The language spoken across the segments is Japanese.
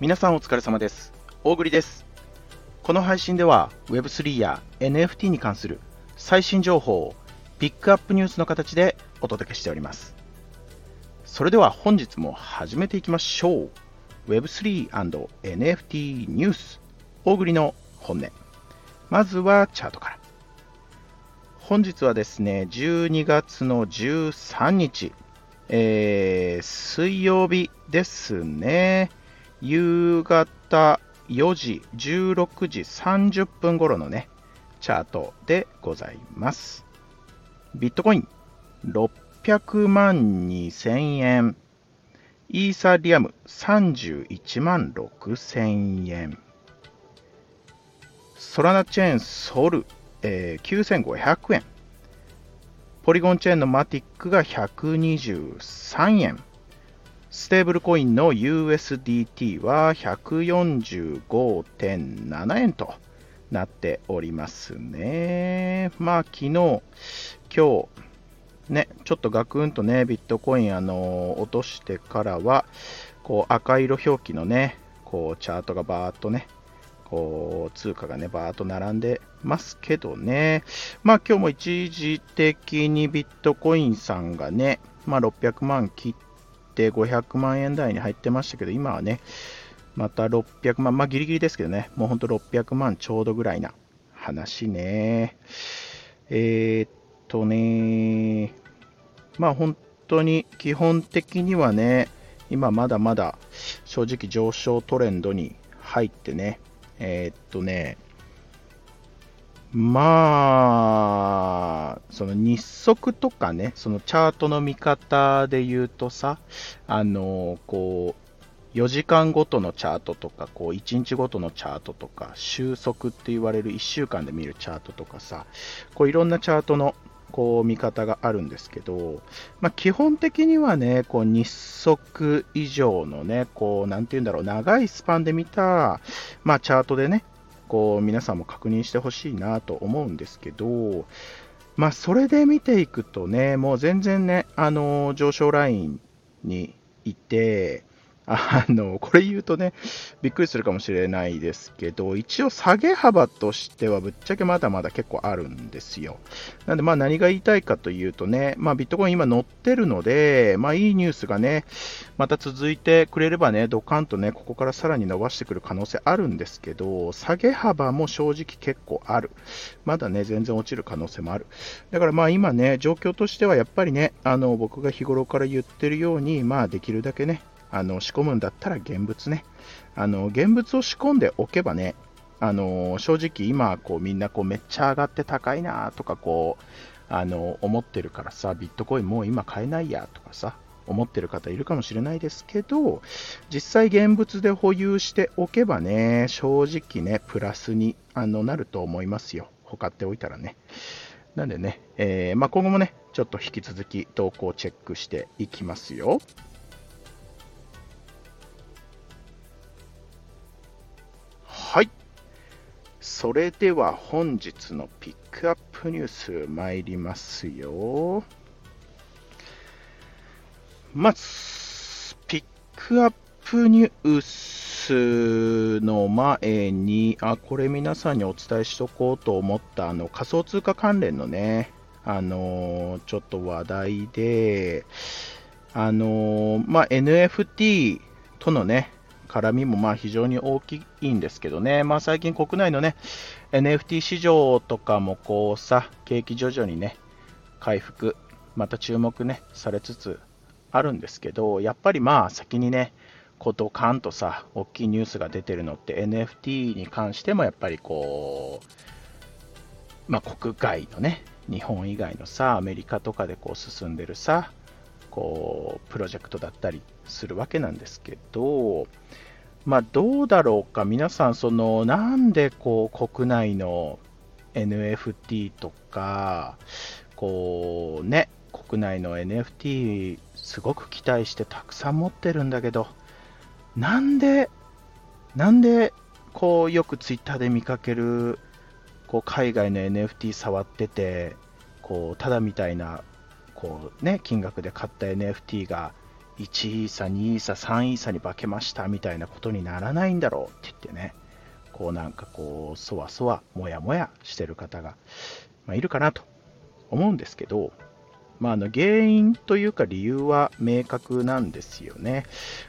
皆さんお疲れ様です。大栗です。この配信では Web3 や NFT に関する最新情報をピックアップニュースの形でお届けしております。それでは本日も始めていきましょう。Web3&NFT ニュース大栗の本音。まずはチャートから。本日はですね、12月の13日、えー水曜日ですね。夕方4時、16時30分頃のね、チャートでございます。ビットコイン600万2000円。イーサリアム31万6000円。ソラナチェーンソル、えー9500円。ポリゴンチェーンのマティックが123円。ステーブルコインの USDT は145.7円となっておりますね。まあ昨日、今日、ね、ちょっとガクンとね、ビットコイン、あの落としてからは、こう赤色表記のね、こうチャートがバーっとね、こう通貨がね、バーっと並んでますけどね、まあ今日も一時的にビットコインさんがね、まあ600万切って500万円台に入ってましたけど、今はね、また600万、まあギリギリですけどね、もうほんと600万ちょうどぐらいな話ね。えー、っとね、まあ本当に基本的にはね、今まだまだ正直上昇トレンドに入ってね、えーっとね、まあ、その日足とかね、そのチャートの見方で言うとさ、あの、こう、4時間ごとのチャートとか、こう、1日ごとのチャートとか、収束って言われる1週間で見るチャートとかさ、こう、いろんなチャートの、こう、見方があるんですけど、まあ、基本的にはね、こう、日足以上のね、こう、なんて言うんだろう、長いスパンで見た、まあ、チャートでね、こう皆さんも確認してほしいなと思うんですけど、まあ、それで見ていくとね、もう全然ね、あの上昇ラインにいて、あのこれ言うとね、びっくりするかもしれないですけど、一応下げ幅としてはぶっちゃけまだまだ結構あるんですよ。なんでまあ何が言いたいかというとね、まあ、ビットコイン今乗ってるので、まあ、いいニュースがね、また続いてくれればね、ドカンとね、ここからさらに伸ばしてくる可能性あるんですけど、下げ幅も正直結構ある。まだね、全然落ちる可能性もある。だからまあ今ね、状況としてはやっぱりね、あの僕が日頃から言ってるように、まあできるだけね、あの仕込むんだったら現物ね。あの現物を仕込んでおけばね、あの正直今こうみんなこうめっちゃ上がって高いなとかこうあの思ってるからさ、ビットコインもう今買えないやとかさ、思ってる方いるかもしれないですけど、実際現物で保有しておけばね、正直ね、プラスにあのなると思いますよ。ほかっておいたらね。なんでね、えーまあ、今後もね、ちょっと引き続き動向をチェックしていきますよ。それでは本日のピックアップニュース参りますよ。まず、ピックアップニュースの前に、あ、これ皆さんにお伝えしとこうと思ったあの仮想通貨関連のね、あのちょっと話題で、あのまあ、NFT とのね、絡みもまあ非常に大きいんですけどね、まあ、最近国内のね、NFT 市場とかもこうさ、景気徐々にね、回復、また注目ね、されつつあるんですけど、やっぱりまあ先にね、こうドカンとさ、大きいニュースが出てるのって NFT に関してもやっぱりこう、まあ国外のね、日本以外のさ、アメリカとかでこう進んでるさ、こう、プロジェクトだったりっするわけなんですけど、まあどうだろうか、皆さん、その、なんでこう国内の NFT とか、こうね、国内の NFT すごく期待してたくさん持ってるんだけど、なんで、なんで、こうよくツイッターで見かける、こう海外の NFT 触ってて、こうただみたいな、こうね、金額で買った NFT が1イーサ、2イーサ、3イーサに化けましたみたいなことにならないんだろうって言ってね、こうなんかこう、そわそわ、もやもやしてる方が、まあ、いるかなと思うんですけど、まあ、あの原因というか理由は明確なんですよね。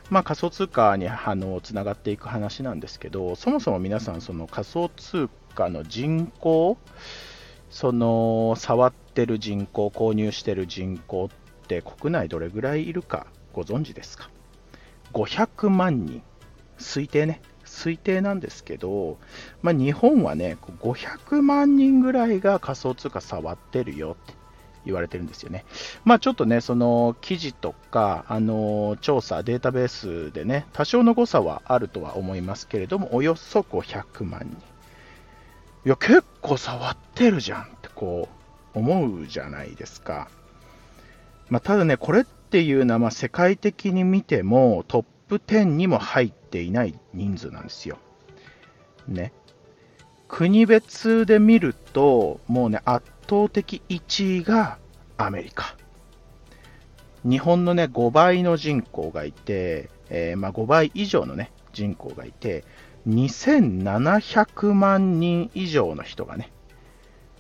まあ、仮想通貨にあのつながっていく話なんですけど、そもそも皆さん、その仮想通貨の人口、その触ってる人口、購入してる人口って国内どれぐらいいるかご存知ですか ?500 万人、推定ね、推定なんですけど、まあ、日本はね、500万人ぐらいが仮想通貨触ってるよって言われてるんですよね。まあちょっとね、その記事とか、あの調査、データベースでね、多少の誤差はあるとは思いますけれども、およそ500万人。いや、結構触ってるじゃんってこう思うじゃないですか。まあ、ただね、これっていうのは、まあ、世界的に見てもトップ10にも入っていない人数なんですよ。ね。国別で見ると、もうね、圧倒的1位がアメリカ。日本のね、5倍の人口がいて、えー、まあ、5倍以上のね、人口がいて、2700万人以上の人がね、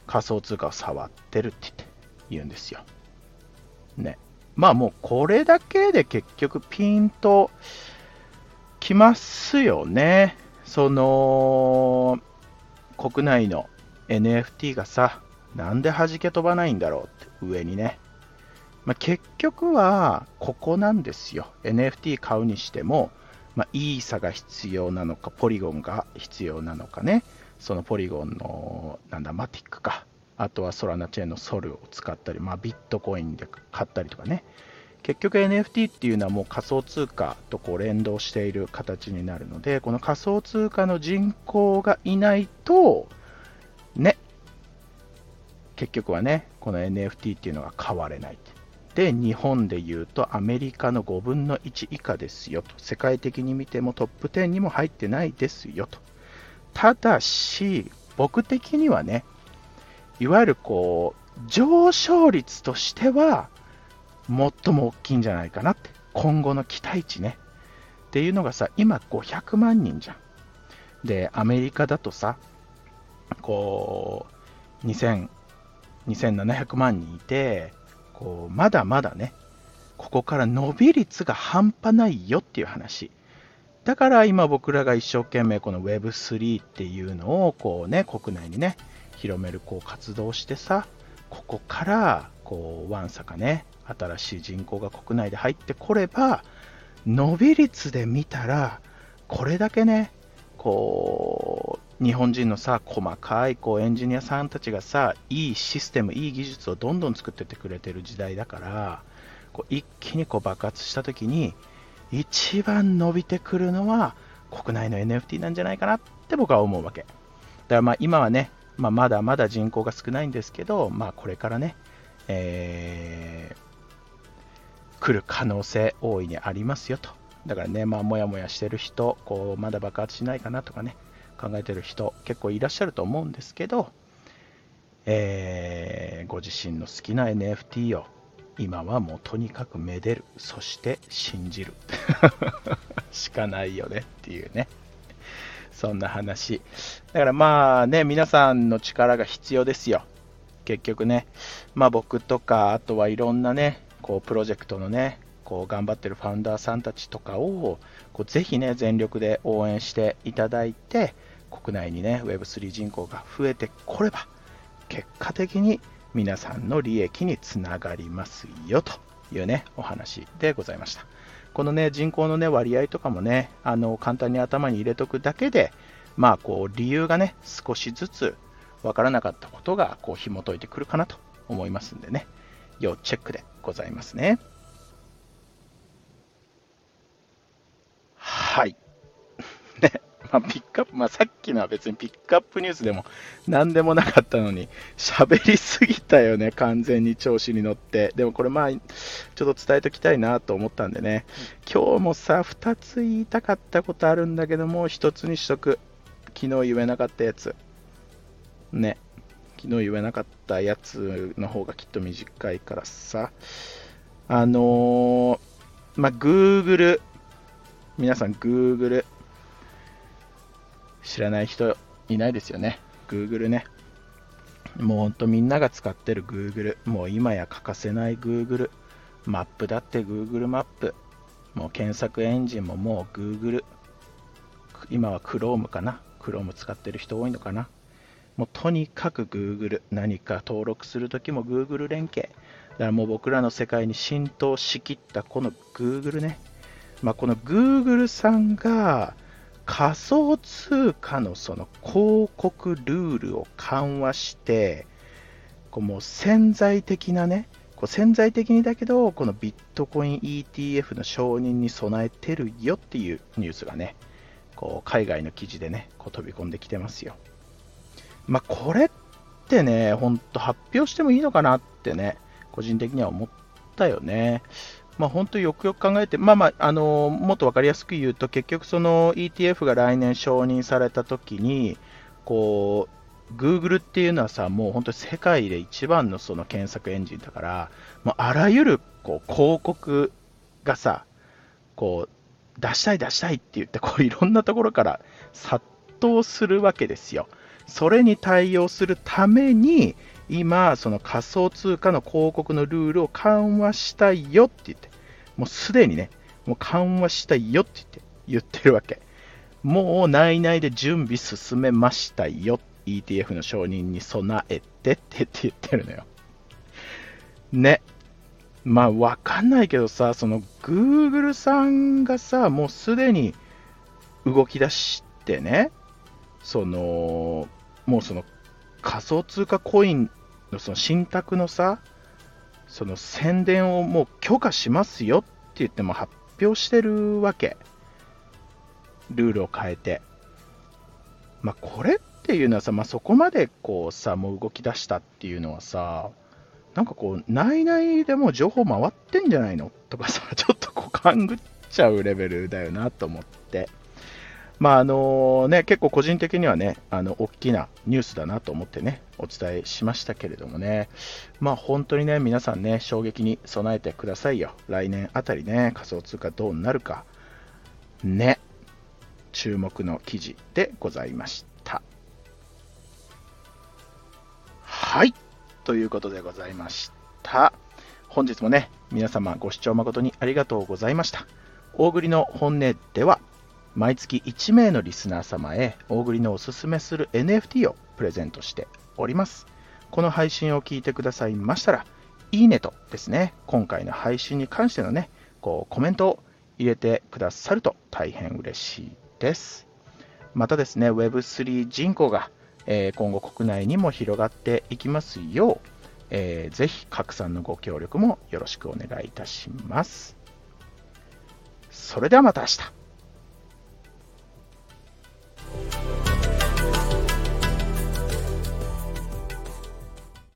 仮想通貨を触ってるって言って言うんですよ。ね。まあもうこれだけで結局ピンときますよね。その、国内の NFT がさ、なんで弾け飛ばないんだろうって上にね。まあ、結局はここなんですよ。NFT 買うにしても、まあ、イーサが必要なのか、ポリゴンが必要なのかね。そのポリゴンの、なんだ、マティックか。あとはソラナチェーンのソルを使ったり、まあ、ビットコインで買ったりとかね。結局 NFT っていうのはもう仮想通貨とこう連動している形になるので、この仮想通貨の人口がいないと、ね、結局はね、この NFT っていうのが買われない。で、日本で言うとアメリカの5分の1以下ですよと。世界的に見てもトップ10にも入ってないですよと。ただし、僕的にはね、いわゆるこう、上昇率としては、最も大きいんじゃないかなって。今後の期待値ね。っていうのがさ、今500万人じゃん。で、アメリカだとさ、こう、2000、2700万人いて、こう、まだまだね、ここから伸び率が半端ないよっていう話。だから今僕らが一生懸命この Web3 っていうのをこうね、国内にね、広めるこう活動してさ、ここからこうわんさかね、新しい人口が国内で入ってこれば、伸び率で見たら、これだけね、こう、日本人のさ、細かいこうエンジニアさんたちがさ、いいシステム、いい技術をどんどん作ってってくれてる時代だから、こう一気にこう爆発した時に、一番伸びてくるのは国内の NFT なんじゃないかなって僕は思うわけ。だからまあ今はね、まあ、まだまだ人口が少ないんですけど、まあ、これからね、えー、来る可能性大いにありますよと。だからね、まあ、もやもやしてる人、こう、まだ爆発しないかなとかね、考えてる人、結構いらっしゃると思うんですけど、えー、ご自身の好きな NFT を今はもうとにかくめでる、そして信じる しかないよねっていうね。そんな話。だからまあね、皆さんの力が必要ですよ。結局ね。まあ僕とか、あとはいろんなね、こうプロジェクトのね、こう頑張ってるファウンダーさんたちとかを、こうぜひね、全力で応援していただいて、国内にね、Web3 人口が増えてこれば、結果的に皆さんの利益につながりますよというね、お話でございました。このね、人口のね、割合とかもね、あの、簡単に頭に入れとくだけで、まあ、こう、理由がね、少しずつ分からなかったことが、こう、紐解いてくるかなと思いますんでね、要チェックでございますね。はい。ね。まあ、ピックアップ、まあ、さっきのは別にピックアップニュースでも何でもなかったのに、喋りすぎたよね、完全に調子に乗って。でもこれまあ、ちょっと伝えときたいなと思ったんでね、今日もさ、2つ言いたかったことあるんだけども、1つにしとく。昨日言えなかったやつ。ね。昨日言えなかったやつの方がきっと短いからさ。あのー、まあ、Google。皆さん、Google。知らない人いないですよね。Google ね。もうほんとみんなが使ってる Google。もう今や欠かせない Google。マップだって Google マップ。もう検索エンジンももう Google。今は Chrome かな。Chrome 使ってる人多いのかな。もうとにかく Google。何か登録するときも Google 連携。だからもう僕らの世界に浸透しきったこの Google ね。まあ、この Google さんが仮想通貨のその広告ルールを緩和して、こうもう潜在的なね、こう潜在的にだけど、このビットコイン ETF の承認に備えてるよっていうニュースがね、こう海外の記事でね、こう飛び込んできてますよ。まあ、これってね、ほんと発表してもいいのかなってね、個人的には思ったよね。まあ、本当よくよく考えて、まあまあ、あのもっと分かりやすく言うと、結局その ETF が来年承認されたときに、こう、Google っていうのはさ、もう本当世界で一番のその検索エンジンだから、もうあらゆるこう広告がさ、こう、出したい出したいって言って、こういろんなところから殺到するわけですよ。それに対応するために、今、その仮想通貨の広告のルールを緩和したいよって言って、もうすでにね、もう緩和したいよって言って、言ってるわけ。もう内々で準備進めましたよ。ETF の承認に備えてって言ってるのよ。ね。まあわかんないけどさ、その Google さんがさ、もうすでに動き出してね、その、もうその仮想通貨コインのその信託のさ、その宣伝をもう許可しますよって言っても発表してるわけ。ルールを変えて。まあ、これっていうのはさ、まあ、そこまでこうさ、もう動き出したっていうのはさ、なんかこう、内々でも情報回ってんじゃないの？とかさ、ちょっとこう勘ぐっちゃうレベルだよなと思って。まああのね、結構個人的にはね、あの大きなニュースだなと思ってね、お伝えしましたけれどもね、まあ本当にね、皆さんね、衝撃に備えてくださいよ。来年あたりね、仮想通貨どうなるか、ね、注目の記事でございました。はい、ということでございました。本日もね、皆様ご視聴誠にありがとうございました。大栗の本音では、毎月1名のリスナー様へ大栗のおすすめする NFT をプレゼントしております。この配信を聞いてくださいましたら、いいねとですね、今回の配信に関してのね、こうコメントを入れてくださると大変嬉しいです。またですね、Web3 人口が、えー、今後国内にも広がっていきますよう、えー、ぜひ拡散のご協力もよろしくお願いいたします。それではまた明日。